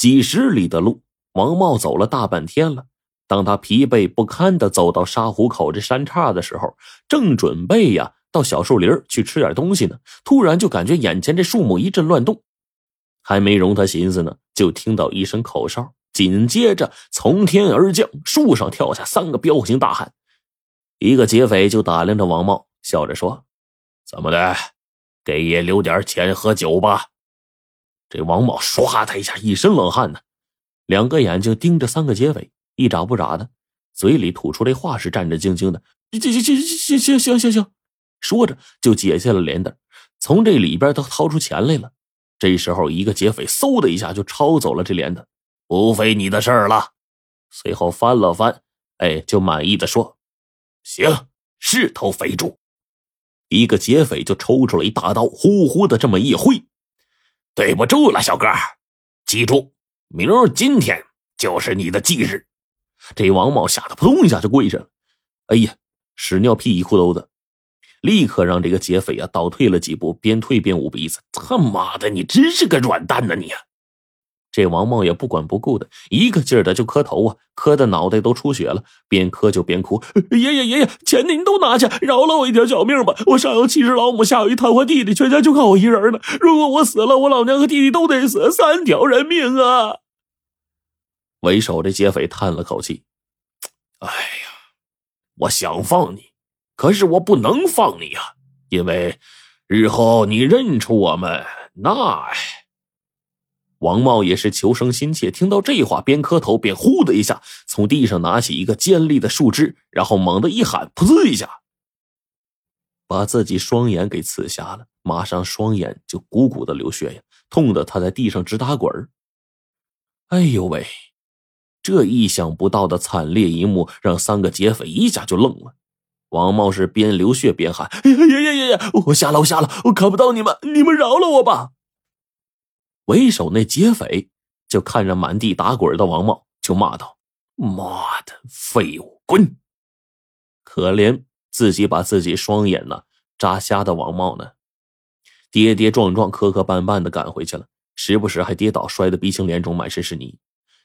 几十里的路，王茂走了大半天了。当他疲惫不堪的走到沙湖口这山岔的时候，正准备呀到小树林去吃点东西呢，突然就感觉眼前这树木一阵乱动，还没容他寻思呢，就听到一声口哨，紧接着从天而降，树上跳下三个彪形大汉，一个劫匪就打量着王茂，笑着说：“怎么的，给爷留点钱喝酒吧？”这王茂唰的一下一身冷汗呢，两个眼睛盯着三个劫匪。一眨不眨的，嘴里吐出来话是战战兢兢的。行行行行行行行行，说着就解下了帘子，从这里边都掏出钱来了。这时候，一个劫匪嗖的一下就抄走了这帘子，不费你的事儿了。随后翻了翻，哎，就满意的说：“行，是头肥猪。”一个劫匪就抽出了一大刀，呼呼的这么一挥：“对不住了，小哥，记住，明儿今天就是你的忌日。”这王茂吓得扑通一下就跪下了，哎呀，屎尿屁一裤兜子，立刻让这个劫匪啊倒退了几步，边退边捂鼻子。他妈的，你真是个软蛋呐你！这王茂也不管不顾的，一个劲儿的就磕头啊，磕的脑袋都出血了，边磕就边哭：“爷爷爷爷，钱您都拿去，饶了我一条小命吧！我上有七十老母，下有一瘫痪弟弟，全家就靠我一人呢。如果我死了，我老娘和弟弟都得死，三条人命啊！”为首这劫匪叹了口气：“哎呀，我想放你，可是我不能放你呀，因为日后你认出我们，那……”王茂也是求生心切，听到这话，边磕头边呼的一下从地上拿起一个尖利的树枝，然后猛地一喊，噗呲一下，把自己双眼给刺瞎了，马上双眼就鼓鼓的流血呀，痛得他在地上直打滚哎呦喂！这意想不到的惨烈一幕让三个劫匪一下就愣了。王茂是边流血边喊：“爷爷爷爷，我瞎了，我瞎了，我看不到你们，你们饶了我吧！”为首那劫匪就看着满地打滚的王茂，就骂道：“妈的，废物，滚！”可怜自己把自己双眼呢扎瞎的王茂呢，跌跌撞撞、磕磕绊绊的赶回去了，时不时还跌倒，摔得鼻青脸肿，满身是泥，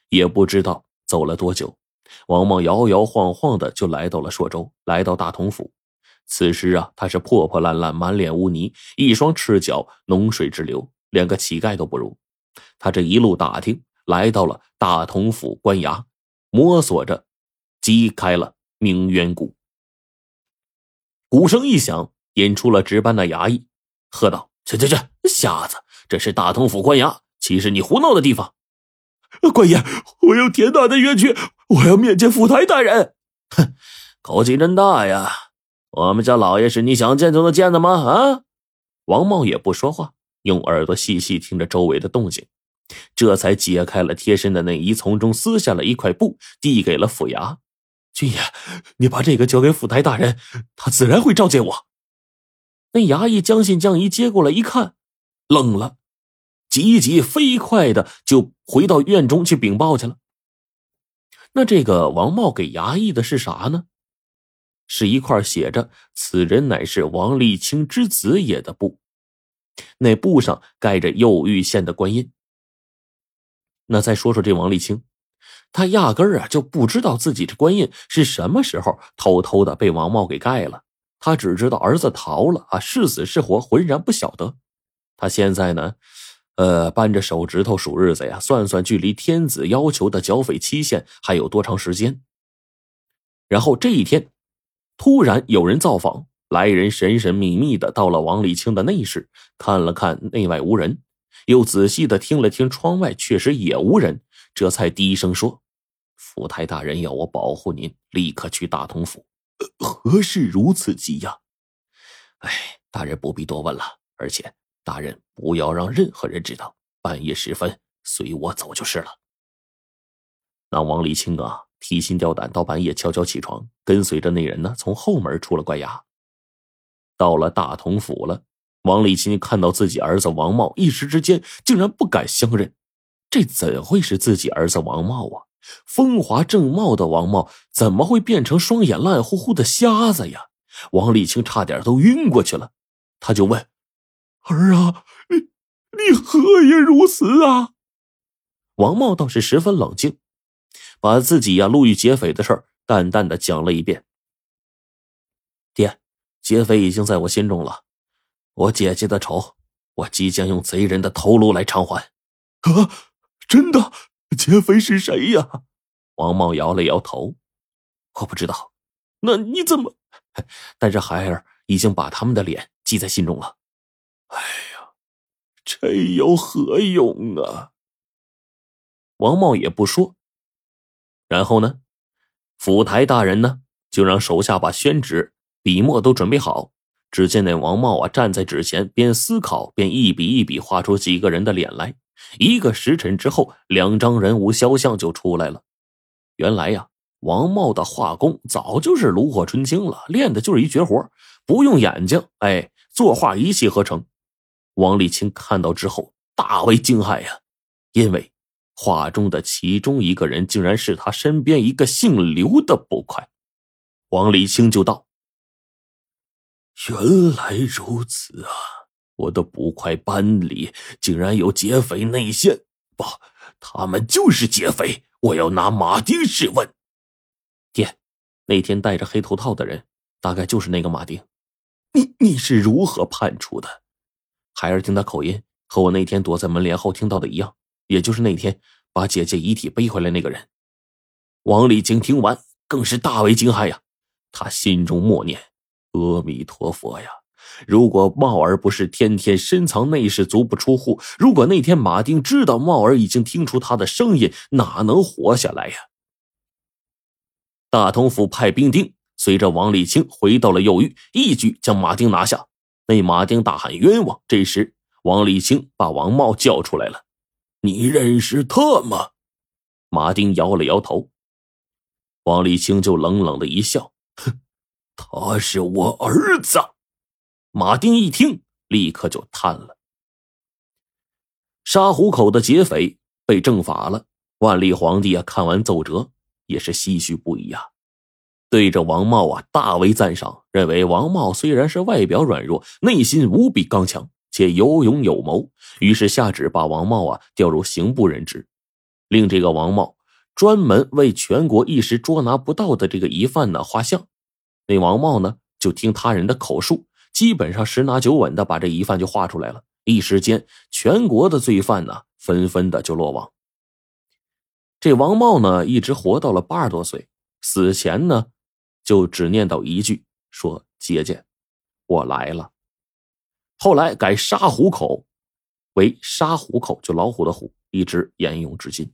也不知道。走了多久，王茂摇摇晃晃的就来到了朔州，来到大同府。此时啊，他是破破烂烂，满脸污泥，一双赤脚脓水直流，连个乞丐都不如。他这一路打听，来到了大同府官衙，摸索着击开了明渊谷。鼓声一响，引出了值班的衙役，喝道：“去去去，瞎子，这是大同府官衙，岂是你胡闹的地方？”官爷，我有天大的冤屈，我要面见府台大人。哼，口气真大呀！我们家老爷是你想见就能见的吗？啊！王茂也不说话，用耳朵细细听着周围的动静，这才解开了贴身的内衣，从中撕下了一块布，递给了府衙军爷。你把这个交给府台大人，他自然会召见我。那衙役将信将疑接过来一看，愣了。急急飞快的就回到院中去禀报去了。那这个王茂给衙役的是啥呢？是一块写着“此人乃是王立清之子也”的布，那布上盖着右玉县的官印。那再说说这王立清，他压根儿啊就不知道自己这官印是什么时候偷偷的被王茂给盖了，他只知道儿子逃了啊，是死是活浑然不晓得。他现在呢？呃，扳着手指头数日子呀，算算距离天子要求的剿匪期限还有多长时间。然后这一天，突然有人造访，来人神神秘秘的到了王立清的内室，看了看内外无人，又仔细的听了听窗外，确实也无人，这才低声说：“府台大人要我保护您，立刻去大同府。何事如此急呀？”哎，大人不必多问了，而且。大人不要让任何人知道，半夜时分随我走就是了。那王立清啊，提心吊胆，到半夜悄悄起床，跟随着那人呢，从后门出了官衙，到了大同府了。王立清看到自己儿子王茂，一时之间竟然不敢相认，这怎会是自己儿子王茂啊？风华正茂的王茂，怎么会变成双眼烂乎乎的瞎子呀？王立清差点都晕过去了，他就问。儿啊，你你何也如此啊？王茂倒是十分冷静，把自己呀路遇劫匪的事儿淡淡的讲了一遍。爹，劫匪已经在我心中了，我姐姐的仇，我即将用贼人的头颅来偿还。啊，真的？劫匪是谁呀？王茂摇了摇头，我不知道。那你怎么？但是孩儿已经把他们的脸记在心中了。哎呀，这有何用啊？王茂也不说。然后呢，府台大人呢就让手下把宣纸、笔墨都准备好。只见那王茂啊站在纸前，边思考边一笔一笔画出几个人的脸来。一个时辰之后，两张人物肖像就出来了。原来呀。王茂的画工早就是炉火纯青了，练的就是一绝活，不用眼睛，哎，作画一气呵成。王立清看到之后大为惊骇呀，因为画中的其中一个人竟然是他身边一个姓刘的捕快。王立清就道：“原来如此啊，我的捕快班里竟然有劫匪内线，不，他们就是劫匪，我要拿马丁试问。”爹，那天戴着黑头套的人，大概就是那个马丁。你你是如何判出的？孩儿听他口音和我那天躲在门帘后听到的一样，也就是那天把姐姐遗体背回来那个人。王立清听完更是大为惊骇呀，他心中默念：“阿弥陀佛呀！如果茂儿不是天天深藏内室，足不出户，如果那天马丁知道茂儿已经听出他的声音，哪能活下来呀？”大同府派兵丁随着王立清回到了右狱，一举将马丁拿下。那马丁大喊冤枉。这时，王立清把王茂叫出来了：“你认识他吗？”马丁摇了摇头。王立清就冷冷的一笑：“哼，他是我儿子。”马丁一听，立刻就瘫了。沙湖口的劫匪被正法了。万历皇帝啊，看完奏折。也是唏嘘不已啊，对着王茂啊大为赞赏，认为王茂虽然是外表软弱，内心无比刚强，且有勇有谋，于是下旨把王茂啊调入刑部任职，令这个王茂专门为全国一时捉拿不到的这个疑犯呢画像。那王茂呢就听他人的口述，基本上十拿九稳的把这疑犯就画出来了。一时间，全国的罪犯呢纷纷的就落网。这王茂呢，一直活到了八十多岁，死前呢，就只念叨一句：“说姐姐，我来了。”后来改沙虎口为沙虎口，就老虎的虎，一直沿用至今。